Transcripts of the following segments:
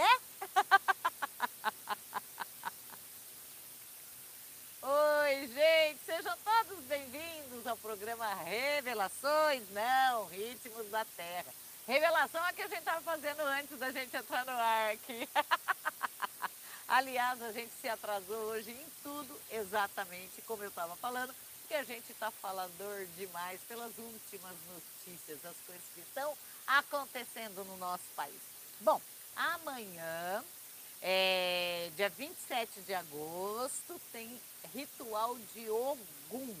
né? Oi, gente, sejam todos bem-vindos ao programa Revelações, não, Ritmos da Terra. Revelação é que a gente estava fazendo antes da gente entrar no ar aqui. Aliás, a gente se atrasou hoje em tudo, exatamente como eu estava falando, que a gente está falador demais pelas últimas notícias, as coisas que estão acontecendo no nosso país. Bom, amanhã, é, dia 27 de agosto, tem ritual de Ogum.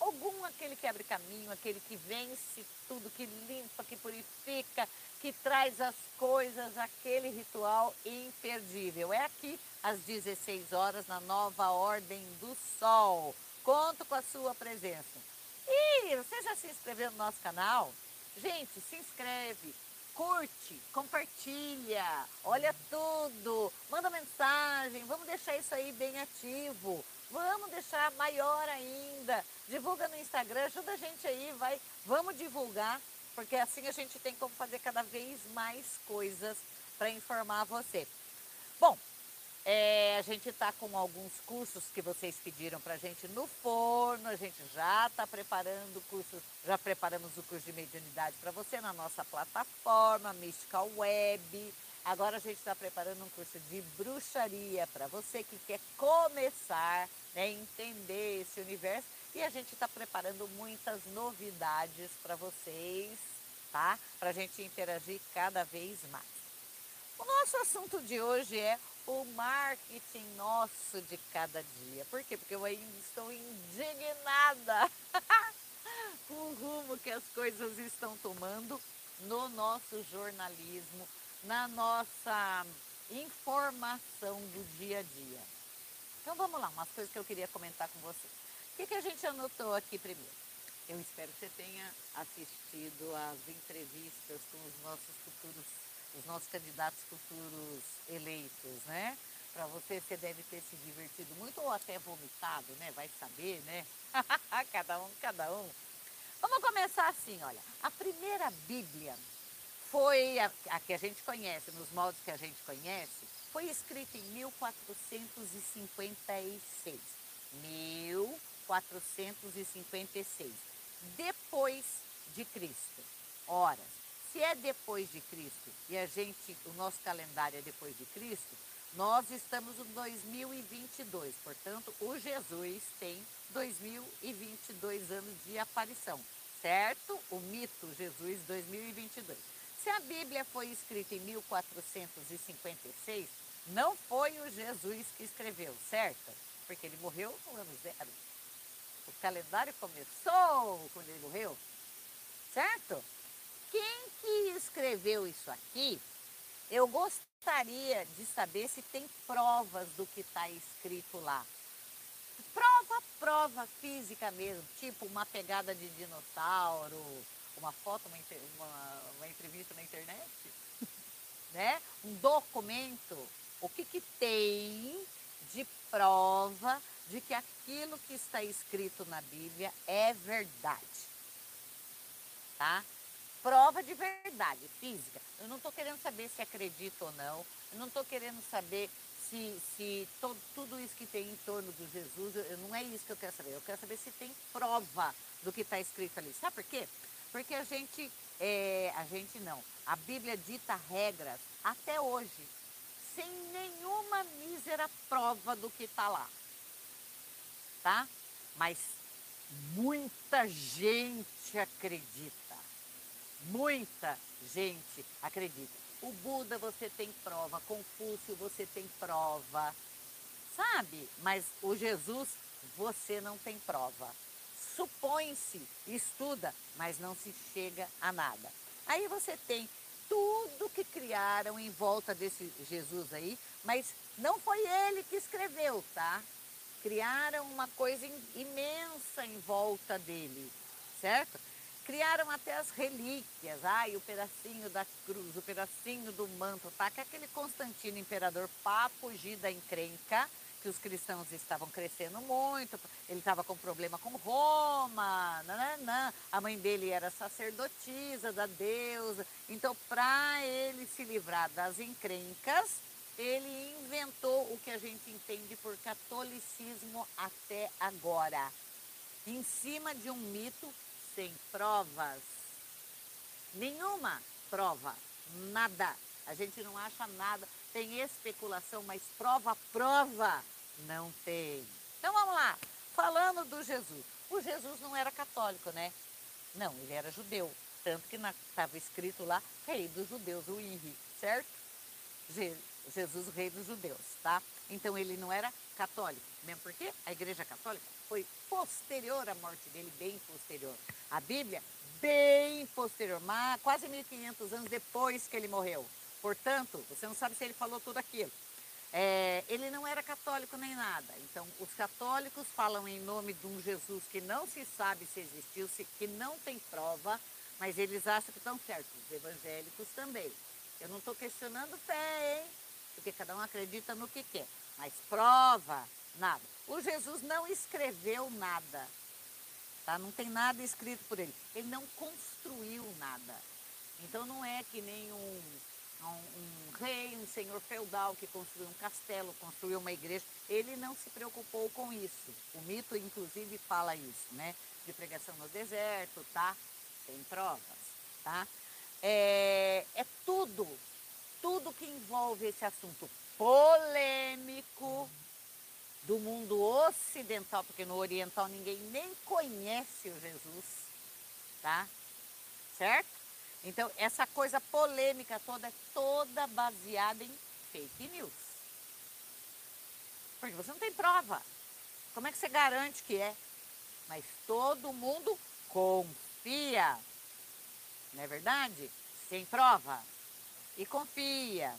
Ogum, aquele que abre caminho, aquele que vence tudo, que limpa, que purifica, que traz as coisas, aquele ritual imperdível. É aqui às 16 horas na nova Ordem do Sol. Conto com a sua presença. E você já se inscreveu no nosso canal? Gente, se inscreve, curte, compartilha, olha tudo, manda mensagem, vamos deixar isso aí bem ativo, vamos deixar maior ainda, divulga no Instagram, ajuda a gente aí, vai, vamos divulgar, porque assim a gente tem como fazer cada vez mais coisas para informar você. Bom, é, a gente está com alguns cursos que vocês pediram para a gente no forno, a gente já está preparando o curso, já preparamos o curso de mediunidade para você na nossa plataforma Mystical Web. Agora a gente está preparando um curso de bruxaria para você que quer começar né, entender esse universo. E a gente está preparando muitas novidades para vocês, tá? Para a gente interagir cada vez mais. O nosso assunto de hoje é o marketing nosso de cada dia. Por quê? Porque eu ainda estou indignada com o rumo que as coisas estão tomando no nosso jornalismo, na nossa informação do dia a dia. Então vamos lá, umas coisas que eu queria comentar com você. O que, que a gente anotou aqui primeiro? Eu espero que você tenha assistido às entrevistas com os nossos futuros os nossos candidatos futuros eleitos, né? Para você, você deve ter se divertido muito ou até vomitado, né? Vai saber, né? cada um, cada um. Vamos começar assim, olha. A primeira Bíblia foi a, a que a gente conhece, nos moldes que a gente conhece, foi escrita em 1456. 1456. Depois de Cristo. Ora, se é depois de Cristo e a gente, o nosso calendário é depois de Cristo, nós estamos em 2022, portanto, o Jesus tem 2022 anos de aparição, certo? O mito Jesus 2022. Se a Bíblia foi escrita em 1456, não foi o Jesus que escreveu, certo? Porque ele morreu no ano zero. O calendário começou quando ele morreu, certo? quem que escreveu isso aqui, eu gostaria de saber se tem provas do que está escrito lá. Prova, prova física mesmo, tipo uma pegada de dinossauro, uma foto, uma, uma, uma entrevista na internet, né? um documento. O que, que tem de prova de que aquilo que está escrito na Bíblia é verdade? Tá? Prova de verdade, física. Eu não estou querendo saber se acredita ou não, eu não estou querendo saber se, se tudo isso que tem em torno do Jesus, eu, não é isso que eu quero saber. Eu quero saber se tem prova do que está escrito ali. Sabe por quê? Porque a gente, é, a gente não, a Bíblia dita regras até hoje, sem nenhuma mísera prova do que está lá. Tá? Mas muita gente acredita. Muita gente acredita. O Buda você tem prova, Confúcio você tem prova, sabe? Mas o Jesus você não tem prova. Supõe-se, estuda, mas não se chega a nada. Aí você tem tudo que criaram em volta desse Jesus aí, mas não foi ele que escreveu, tá? Criaram uma coisa imensa em volta dele, certo? Criaram até as relíquias, ai, o pedacinho da cruz, o pedacinho do manto, tá? Que é aquele Constantino imperador para fugir da encrenca, que os cristãos estavam crescendo muito, ele estava com problema com Roma, nananã. a mãe dele era sacerdotisa da deusa, então para ele se livrar das encrencas, ele inventou o que a gente entende por catolicismo até agora, em cima de um mito sem provas. Nenhuma prova, nada. A gente não acha nada. Tem especulação, mas prova, prova não tem. Então vamos lá. Falando do Jesus. O Jesus não era católico, né? Não, ele era judeu. Tanto que estava escrito lá, rei dos judeus, o Henri, certo? Jesus, o rei dos judeus, tá? Então ele não era católico, mesmo porque a igreja católica foi posterior à morte dele, bem posterior. A Bíblia, bem posterior, quase 1500 anos depois que ele morreu. Portanto, você não sabe se ele falou tudo aquilo. É, ele não era católico nem nada. Então, os católicos falam em nome de um Jesus que não se sabe se existiu, que não tem prova, mas eles acham que estão certos. Os evangélicos também. Eu não estou questionando fé, hein? Porque cada um acredita no que quer. Mas prova, nada. O Jesus não escreveu nada. Tá? Não tem nada escrito por ele. Ele não construiu nada. Então não é que nem um, um, um rei, um senhor feudal que construiu um castelo, construiu uma igreja. Ele não se preocupou com isso. O mito, inclusive, fala isso, né? De pregação no deserto, tá? Sem provas, tá? É, é tudo, tudo que envolve esse assunto polêmico do mundo ocidental, porque no oriental ninguém nem conhece o Jesus, tá? Certo? Então, essa coisa polêmica toda é toda baseada em fake news. Porque você não tem prova. Como é que você garante que é? Mas todo mundo confia. Não é verdade? Sem prova. E confia.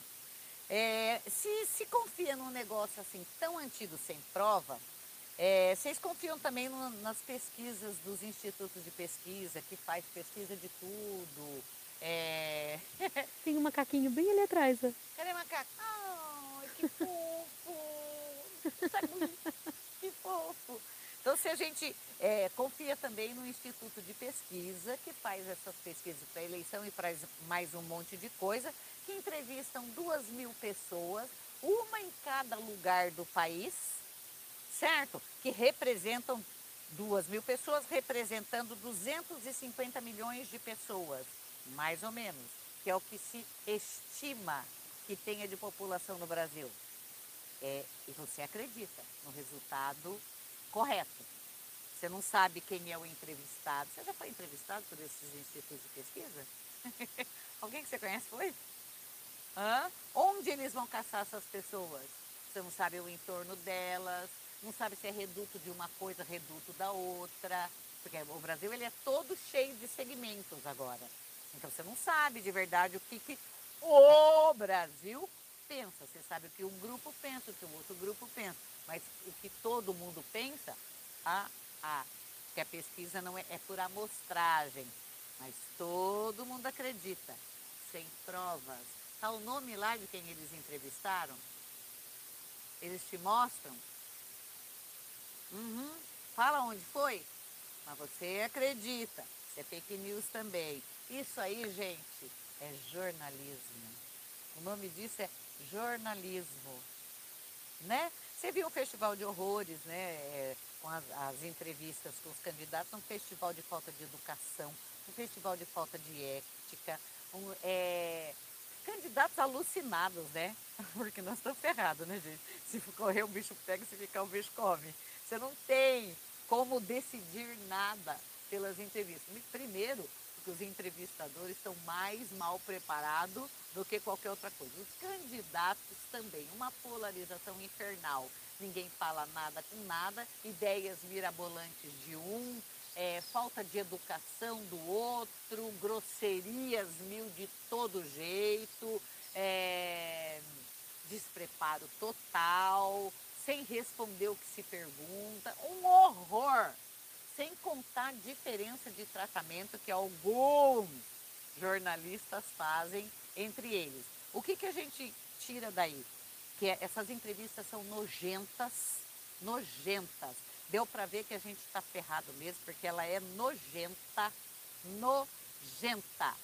É, se, se confia num negócio assim tão antigo sem prova, é, vocês confiam também no, nas pesquisas dos institutos de pesquisa, que faz pesquisa de tudo. É... Tem um macaquinho bem ali atrás. Ó. Cadê o macaco? Ai, que fofo! que fofo! Então, se a gente é, confia também no Instituto de Pesquisa, que faz essas pesquisas para eleição e para mais um monte de coisa, que entrevistam duas mil pessoas, uma em cada lugar do país, certo? Que representam duas mil pessoas, representando 250 milhões de pessoas, mais ou menos, que é o que se estima que tenha de população no Brasil. É, e você acredita no resultado correto. Você não sabe quem é o entrevistado. Você já foi entrevistado por esses institutos de pesquisa? Alguém que você conhece foi? Hã? Onde eles vão caçar essas pessoas? Você não sabe o entorno delas, não sabe se é reduto de uma coisa, reduto da outra. Porque o Brasil ele é todo cheio de segmentos agora. Então você não sabe de verdade o que, que o Brasil pensa. Você sabe o que um grupo pensa, o que o outro grupo pensa. Mas o que todo mundo pensa, ah, ah, que a pesquisa não é, é por amostragem. Mas todo mundo acredita, sem provas. Está o nome lá de quem eles entrevistaram? Eles te mostram? Uhum. Fala onde foi? Mas você acredita. Isso é fake news também. Isso aí, gente, é jornalismo. O nome disso é jornalismo. Né? Você viu o Festival de Horrores, né? É, com as, as, entrevistas com os candidatos, um festival de falta de educação, um festival de falta de ética, um, é, candidatos alucinados, né? Porque nós estamos ferrados, né, gente? Se correr o bicho pega, se ficar o bicho come. Você não tem como decidir nada pelas entrevistas. Primeiro, porque os entrevistadores estão mais mal preparados do que qualquer outra coisa. Os candidatos também, uma polarização infernal. Ninguém fala nada com nada, ideias mirabolantes de um, é, falta de educação do outro, grosserias mil de todo jeito, é, despreparo total, sem responder o que se pergunta, um horror. sem contar a diferença de tratamento que alguns jornalistas fazem entre eles. O que, que a gente tira daí? Que é, essas entrevistas são nojentas, nojentas. Deu para ver que a gente está ferrado mesmo, porque ela é nojenta, nojenta,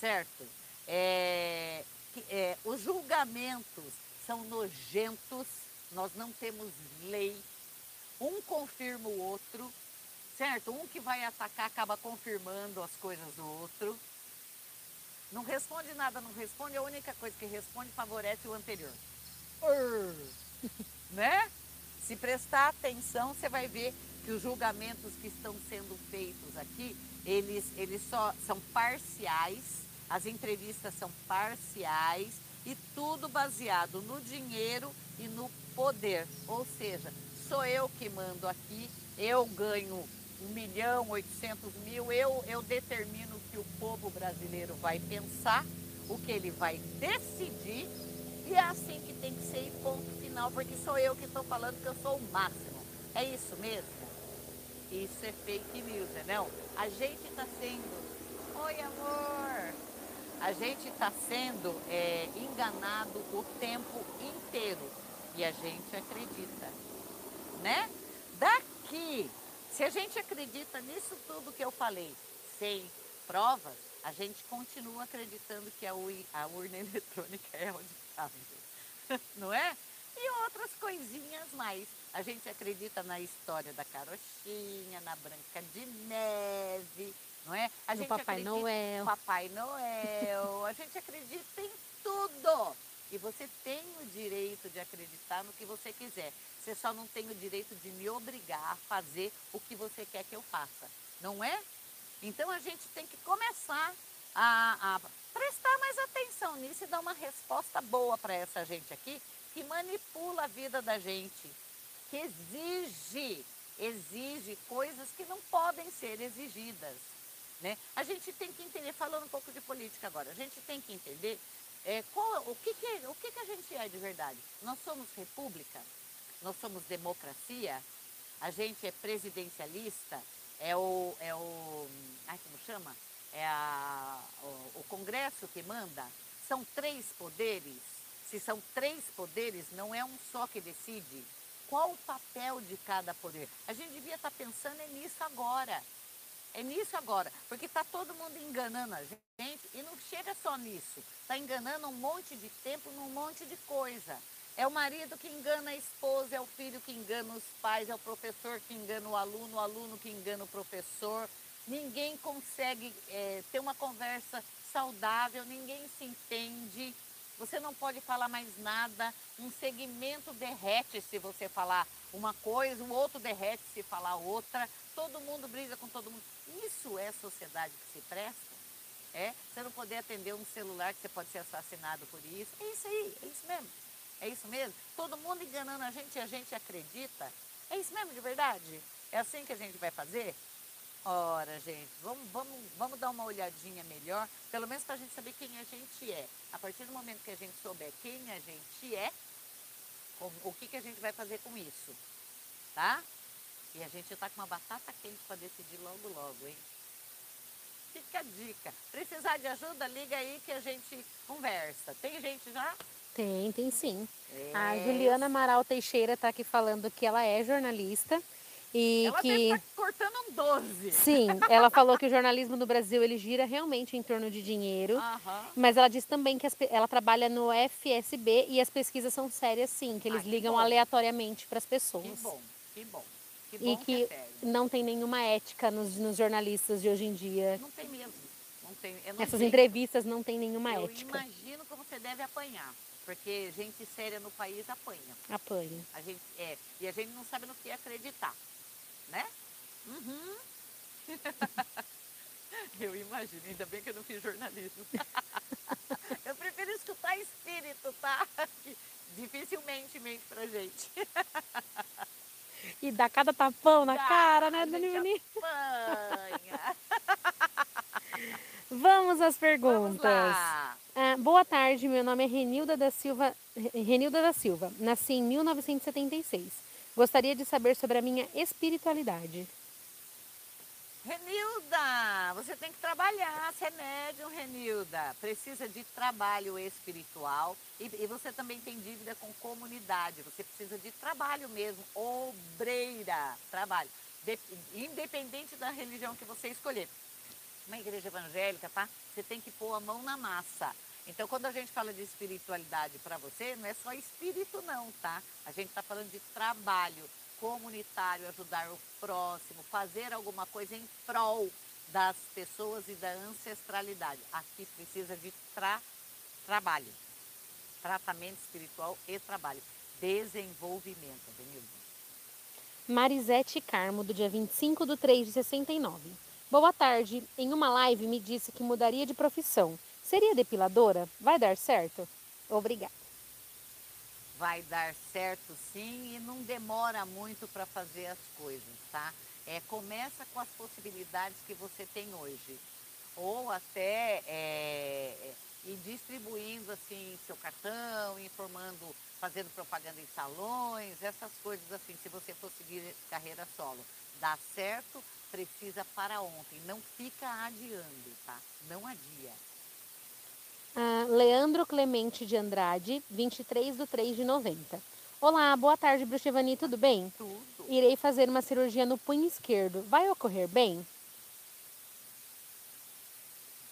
certo? É, é, os julgamentos são nojentos, nós não temos lei, um confirma o outro, certo? Um que vai atacar acaba confirmando as coisas do outro. Não responde nada, não responde, a única coisa que responde favorece o anterior. né? Se prestar atenção, você vai ver que os julgamentos que estão sendo feitos aqui, eles, eles só são parciais, as entrevistas são parciais e tudo baseado no dinheiro e no poder. Ou seja, sou eu que mando aqui, eu ganho 1 milhão, 800 mil, eu, eu determino o que o povo brasileiro vai pensar, o que ele vai decidir, e é assim que tem que ser e ponto porque sou eu que estou falando que eu sou o máximo. É isso mesmo? Isso é fake news, é não? A gente está sendo. Oi, amor! A gente está sendo é, enganado o tempo inteiro e a gente acredita, né? Daqui se a gente acredita nisso tudo que eu falei, sem provas, a gente continua acreditando que a, a urna eletrônica é auditável, não é? E outras coisinhas mais. A gente acredita na história da carochinha, na Branca de Neve, não é? A no gente Papai Noel. Papai Noel. A gente acredita em tudo. E você tem o direito de acreditar no que você quiser. Você só não tem o direito de me obrigar a fazer o que você quer que eu faça. Não é? Então a gente tem que começar a, a prestar mais atenção nisso e dar uma resposta boa para essa gente aqui que manipula a vida da gente, que exige, exige coisas que não podem ser exigidas. Né? A gente tem que entender, falando um pouco de política agora, a gente tem que entender é, qual, o, que, que, o que, que a gente é de verdade? Nós somos república? Nós somos democracia? A gente é presidencialista? É o. É o ai, como chama? É a, o, o Congresso que manda? São três poderes? Se são três poderes, não é um só que decide. Qual o papel de cada poder? A gente devia estar pensando nisso agora. É nisso agora, porque está todo mundo enganando a gente e não chega só nisso. Está enganando um monte de tempo num monte de coisa. É o marido que engana a esposa, é o filho que engana os pais, é o professor que engana o aluno, o aluno que engana o professor. Ninguém consegue é, ter uma conversa saudável, ninguém se entende. Você não pode falar mais nada. Um segmento derrete se você falar uma coisa, o outro derrete se falar outra. Todo mundo briga com todo mundo. Isso é sociedade que se presta? É? Você não poder atender um celular que você pode ser assassinado por isso. É isso aí, é isso mesmo. É isso mesmo? Todo mundo enganando a gente e a gente acredita. É isso mesmo de verdade? É assim que a gente vai fazer? Ora, gente, vamos, vamos, vamos dar uma olhadinha melhor, pelo menos para a gente saber quem a gente é. A partir do momento que a gente souber quem a gente é, o que, que a gente vai fazer com isso, tá? E a gente está com uma batata quente para decidir logo, logo, hein? Fica a dica. Precisar de ajuda, liga aí que a gente conversa. Tem gente já? Tem, tem sim. É. A Juliana Amaral Teixeira está aqui falando que ela é jornalista e ela que tá cortando um 12. Sim, ela falou que o jornalismo no Brasil ele gira realmente em torno de dinheiro, uhum. mas ela diz também que as, ela trabalha no FSB e as pesquisas são sérias sim, que eles que ligam bom. aleatoriamente para as pessoas. Que bom, que bom. Que bom e que, que é não tem nenhuma ética nos, nos, jornalistas de hoje em dia. Não tem mesmo. Não tem, não Essas entrevistas não tem nenhuma eu ética. Eu imagino como você deve apanhar. Porque gente séria no país apanha. Apanha. A gente, é, e a gente não sabe no que acreditar né? Uhum. eu imagino, ainda bem que eu não fiz jornalismo. eu prefiro escutar espírito, tá? dificilmente mente pra gente. E dá cada tapão na dá, cara, né, Dani? Apanha. Vamos às perguntas. Vamos. Ah, boa tarde, meu nome é Renilda da Silva. Renilda da Silva. Nasci em 1976. Gostaria de saber sobre a minha espiritualidade. Renilda, você tem que trabalhar, ser médium, Renilda. Precisa de trabalho espiritual e, e, você também tem dívida com comunidade. Você precisa de trabalho mesmo, obreira, trabalho. De, independente da religião que você escolher. Uma igreja evangélica, tá? Você tem que pôr a mão na massa. Então, quando a gente fala de espiritualidade para você, não é só espírito, não, tá? A gente está falando de trabalho comunitário, ajudar o próximo, fazer alguma coisa em prol das pessoas e da ancestralidade. Aqui precisa de tra trabalho, tratamento espiritual e trabalho, desenvolvimento, Denilson. Marisete Carmo, do dia 25 de 3 de 69. Boa tarde. Em uma live me disse que mudaria de profissão. Seria depiladora? Vai dar certo? Obrigada. Vai dar certo sim e não demora muito para fazer as coisas, tá? É, começa com as possibilidades que você tem hoje. Ou até é, ir distribuindo assim seu cartão, informando, fazendo propaganda em salões, essas coisas assim, se você for seguir carreira solo. Dá certo, precisa para ontem. Não fica adiando, tá? Não adia. Ah, Leandro Clemente de Andrade, 23 de 3 de 90. Olá, boa tarde, Bruxevani, tudo bem? Tudo. Irei fazer uma cirurgia no punho esquerdo. Vai ocorrer bem?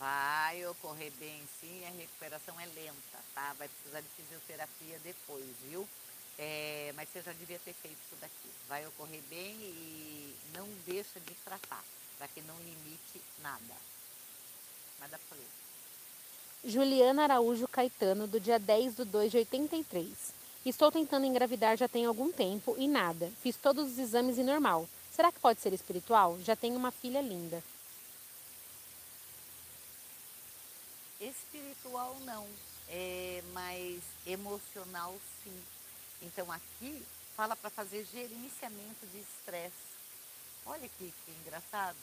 Vai ocorrer bem, sim. A recuperação é lenta, tá? Vai precisar de fisioterapia depois, viu? É, mas você já devia ter feito isso daqui. Vai ocorrer bem e não deixa de tratar, para que não limite nada. Pra fazer. Juliana Araújo Caetano, do dia 10 de 2 de 83. Estou tentando engravidar já tem algum tempo e nada. Fiz todos os exames e normal. Será que pode ser espiritual? Já tenho uma filha linda. Espiritual não, é, mas emocional sim. Então aqui fala para fazer gerenciamento de estresse. Olha que, que engraçado.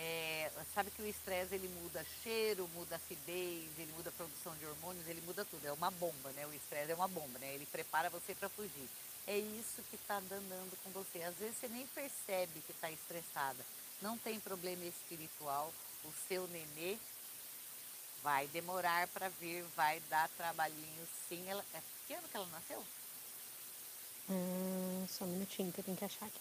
É, sabe que o estresse ele muda cheiro, muda acidez, ele muda a produção de hormônios, ele muda tudo. É uma bomba, né? O estresse é uma bomba, né? Ele prepara você para fugir. É isso que está danando com você. Às vezes você nem percebe que está estressada. Não tem problema espiritual. O seu nenê vai demorar para vir, vai dar trabalhinho sim. Ela, é, que ano que ela nasceu? Hum, só um minutinho que eu tenho que achar aqui.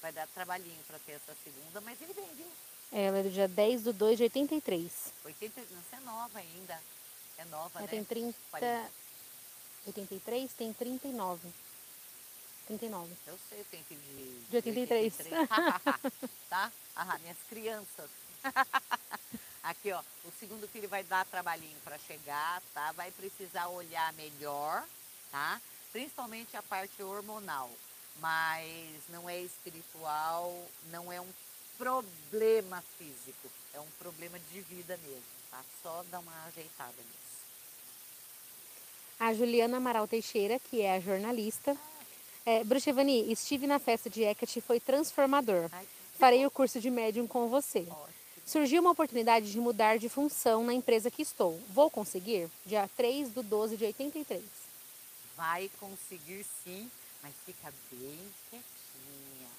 Vai dar trabalhinho para ter essa segunda, mas ele vem, viu? Ela é do dia 10 de 2 de 83. 80, não, você é nova ainda. É nova, Ela né? tem 30. 40. 83 tem 39. 39. Eu sei, eu tenho filho de, De 83. tá? Ah, minhas crianças. Aqui, ó, o segundo filho vai dar trabalhinho para chegar, tá? Vai precisar olhar melhor, tá? Principalmente a parte hormonal mas não é espiritual, não é um problema físico, é um problema de vida mesmo, tá? Só dá uma ajeitada nisso. A Juliana Amaral Teixeira, que é a jornalista. É, Bruxevani, estive na festa de Hecate e foi transformador. Ai, Farei o curso de médium com você. ótimo. Surgiu uma oportunidade de mudar de função na empresa que estou. Vou conseguir? Dia 3 do 12 de 83. Vai conseguir sim, mas fica bem quietinha.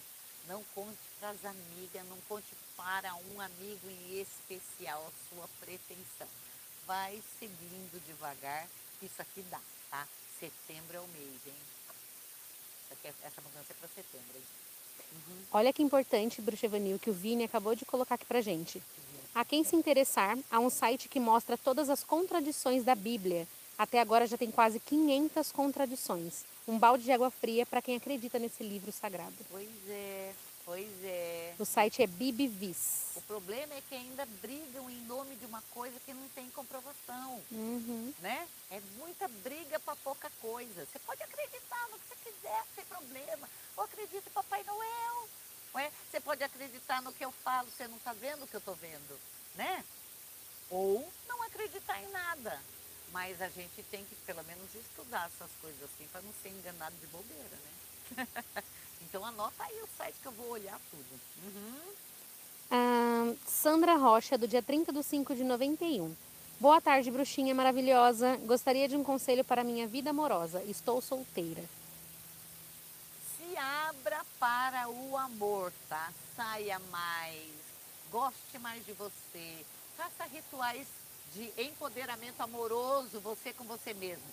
Não conte para as amigas, não conte para um amigo em especial a sua pretensão. Vai seguindo devagar, isso aqui dá, tá? Setembro é o mês, hein? É- essa mudança é para setembro, hein? Uhum. Olha que importante, Bruxevanil, que o Vini acabou de colocar aqui pra gente. A quem se interessar, há um site que mostra todas as contradições da Bíblia. Até agora já tem quase 500 contradições. Um balde de água fria para quem acredita nesse livro sagrado. Pois é, pois é. O site é Bibivis. O problema é que ainda brigam em nome de uma coisa que não tem comprovação, Uhum. né? É muita briga para pouca coisa. Você pode acreditar no que você quiser, sem problema. Ou acredita em Papai Noel. Ué? Você pode acreditar no que eu falo, você não está vendo o que eu estou vendo, né? Ou não acreditar em nada. Mas a gente tem que, pelo menos, estudar essas coisas assim para não ser enganado de bobeira, né? então anota aí o site que eu vou olhar tudo. Uhum. Ah, Sandra Rocha, do dia 30 de 5 de 91. Boa tarde, bruxinha maravilhosa. Gostaria de um conselho para minha vida amorosa. Estou solteira. Se abra para o amor, tá? Saia mais, goste mais de você, faça rituais de empoderamento amoroso, você com você mesmo.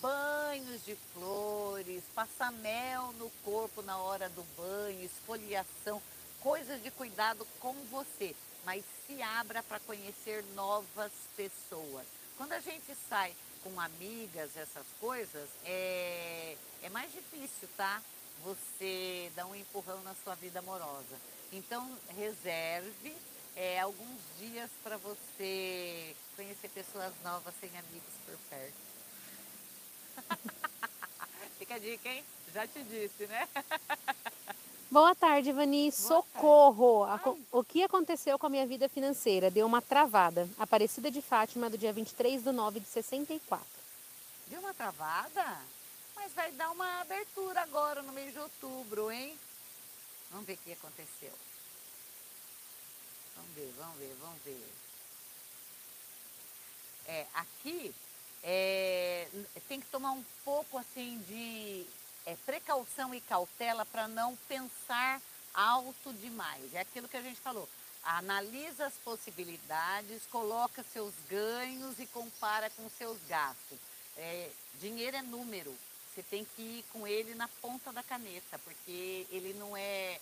Banhos de flores, passar mel no corpo na hora do banho, esfoliação, coisas de cuidado com você. Mas se abra para conhecer novas pessoas. Quando a gente sai com amigas, essas coisas, é, é mais difícil, tá? Você dar um empurrão na sua vida amorosa. Então, reserve é, alguns dias para você conhecer pessoas novas sem amigos por perto. Fica a dica, hein? Já te disse, né? Boa tarde, Vani. Socorro! O que aconteceu com a minha vida financeira? Deu uma travada. Aparecida de Fátima, do dia 23 de 9 de 64. Deu uma travada? Mas vai dar uma abertura agora no mês de outubro, hein? Vamos ver o que aconteceu. Ver, vamos ver, vamos ver. É, aqui é, tem que tomar um pouco assim de é, precaução e cautela para não pensar alto demais. É aquilo que a gente falou. Analisa as possibilidades, coloca seus ganhos e compara com seus gastos. É, dinheiro é número. Você tem que ir com ele na ponta da caneta, porque ele não é,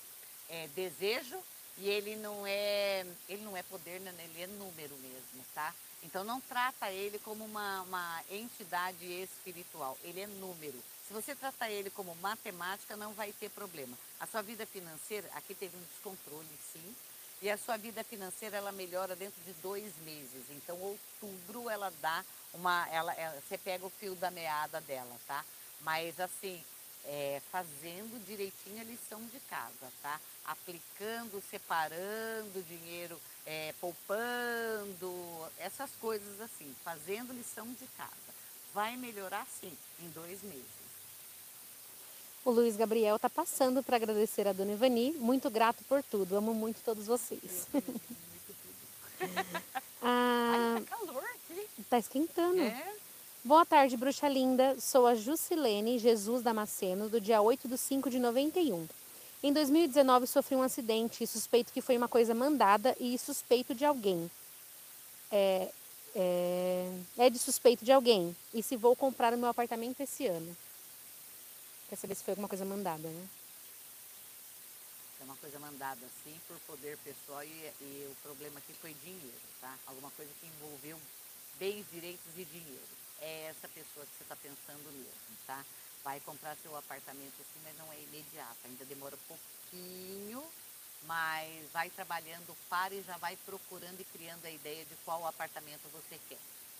é desejo e ele não é, ele não é poder, né? ele é número mesmo, tá? Então não trata ele como uma, uma entidade espiritual, ele é número. Se você tratar ele como matemática, não vai ter problema. A sua vida financeira, aqui teve um descontrole, sim, e a sua vida financeira ela melhora dentro de dois meses. Então, outubro ela dá uma, ela, ela você pega o fio da meada dela, tá? Mas assim, é, fazendo direitinho a lição de casa, tá? Aplicando, separando dinheiro, é, poupando, essas coisas assim, fazendo lição de casa. Vai melhorar sim, em dois meses. O Luiz Gabriel tá passando para agradecer a Dona Ivani. Muito grato por tudo. Amo muito todos vocês. ah, Ai, tá calor aqui. Tá esquentando. É? Boa tarde, bruxa linda. Sou a Jusilene Jesus Damasceno, do dia 8 de 5 de 91. Em 2019 sofri um acidente e suspeito que foi uma coisa mandada e suspeito de alguém. É, é, é de suspeito de alguém. E se vou comprar o meu apartamento esse ano. Quer saber se foi alguma coisa mandada, né? É uma coisa mandada, sim, por poder pessoal e, e o problema aqui foi dinheiro, tá? Alguma coisa que envolveu bens, direitos e dinheiro é essa pessoa que você está pensando mesmo, tá? Vai comprar seu apartamento assim, mas não é imediato, ainda demora um pouquinho, mas vai trabalhando para e já vai procurando e criando a ideia de qual apartamento você quer.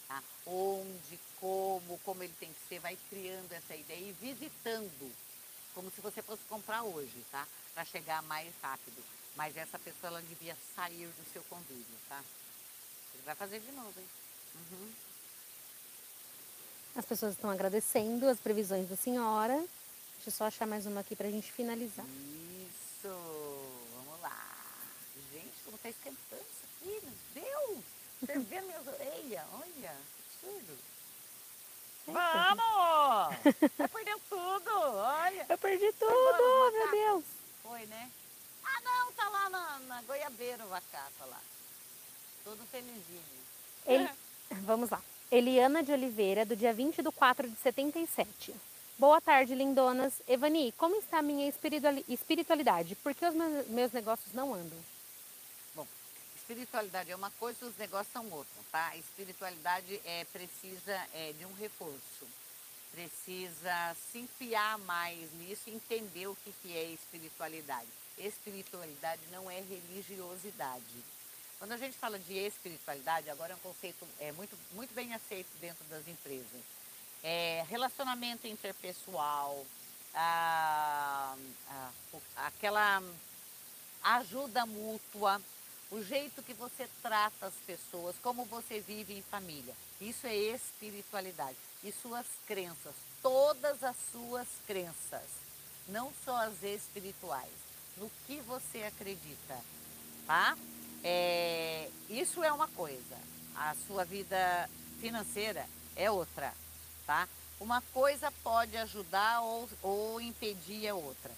Tá? Onde, como, como ele tem que ser, vai criando essa ideia e visitando, como se você fosse comprar hoje, tá? Para chegar mais rápido. Mas essa pessoa ela devia sair do seu convívio, tá? Ele vai fazer de novo, hein? Uhum. As pessoas estão agradecendo as previsões da senhora. Deixa eu só achar mais uma aqui para a gente finalizar. Isso! Vamos lá! Gente, como está esquentando isso aqui, meu Deus! Fervendo minhas orelhas, olha, que absurdo! Vamos! Tá perdendo tudo, olha! Eu perdi tudo, meu Deus! Foi, né? Ah, não, tá lá na, na Goiabeira o vacaco lá. Todo felizinho. Vamos lá. Eliana de Oliveira, do dia 20 de 4 de 77. Boa tarde, lindonas. Evani, como está a minha espiritualidade? Por que os meus negócios não andam? Bom, espiritualidade é uma coisa, os negócios são outra, tá? Espiritualidade é, precisa é, de um reforço. Precisa se enfiar mais nisso e entender o que, que é espiritualidade. Espiritualidade não é religiosidade quando a gente fala de espiritualidade, agora é um conceito é, muito, muito bem aceito dentro das empresas. É, relacionamento interpessoal, a, a, aquela ajuda mútua, o jeito que você trata as pessoas, como você vive em família. Isso é espiritualidade. E suas crenças, todas as suas crenças, não só as espirituais, no que você acredita, tá? É, isso é uma coisa, a sua vida financeira é outra, tá? Uma coisa pode ajudar ou, ou impedir a outra.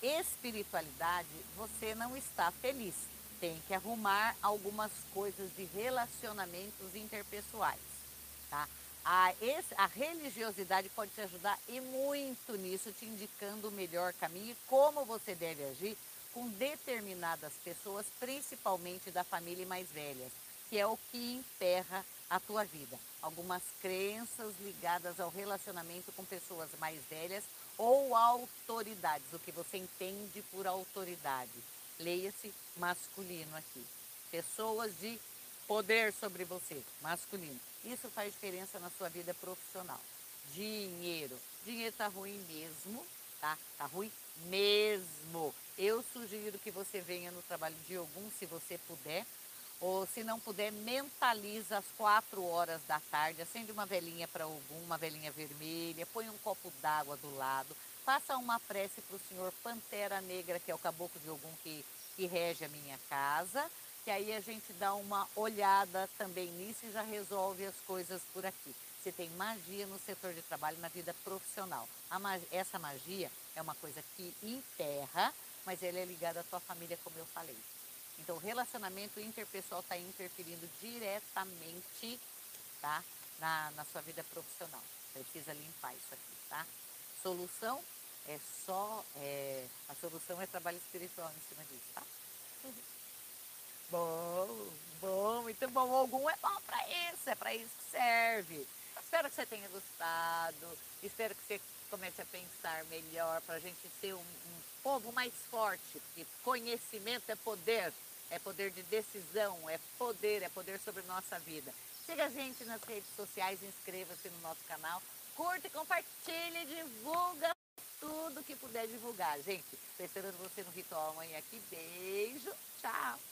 Espiritualidade, você não está feliz. tem que arrumar algumas coisas de relacionamentos interpessoais, tá? A, a religiosidade pode te ajudar e muito nisso, te indicando o melhor caminho e como você deve agir com determinadas pessoas, principalmente da família mais velhas, que é o que emperra a tua vida. Algumas crenças ligadas ao relacionamento com pessoas mais velhas ou autoridades, o que você entende por autoridade. Leia-se masculino aqui. Pessoas de poder sobre você, masculino. Isso faz diferença na sua vida profissional. Dinheiro. Dinheiro tá ruim mesmo, tá? Tá ruim mesmo. Eu sugiro que você venha no trabalho de algum, se você puder, ou se não puder, mentaliza às quatro horas da tarde, acende uma velhinha para algum, uma velhinha vermelha, põe um copo d'água do lado, faça uma prece para o senhor Pantera Negra, que é o caboclo de algum que, que rege a minha casa, que aí a gente dá uma olhada também nisso e já resolve as coisas por aqui. Você tem magia no setor de trabalho, na vida profissional. Essa magia é uma coisa que enterra, mas ela é ligada à tua família, como eu falei. Então, o relacionamento interpessoal está interferindo diretamente tá? na, na sua vida profissional. Precisa limpar isso aqui, tá? Solução é só. É, a solução é trabalho espiritual em cima disso, tá? Bom, bom, muito bom. Algum é bom para isso, é para isso que serve. Espero que você tenha gostado. Espero que você comece a pensar melhor para a gente ser um, um povo mais forte, porque conhecimento é poder é poder de decisão, é poder, é poder sobre nossa vida. Siga a gente nas redes sociais, inscreva-se no nosso canal, curta, compartilhe, divulga tudo que puder divulgar. Gente, esperando você no ritual amanhã aqui. Beijo, tchau!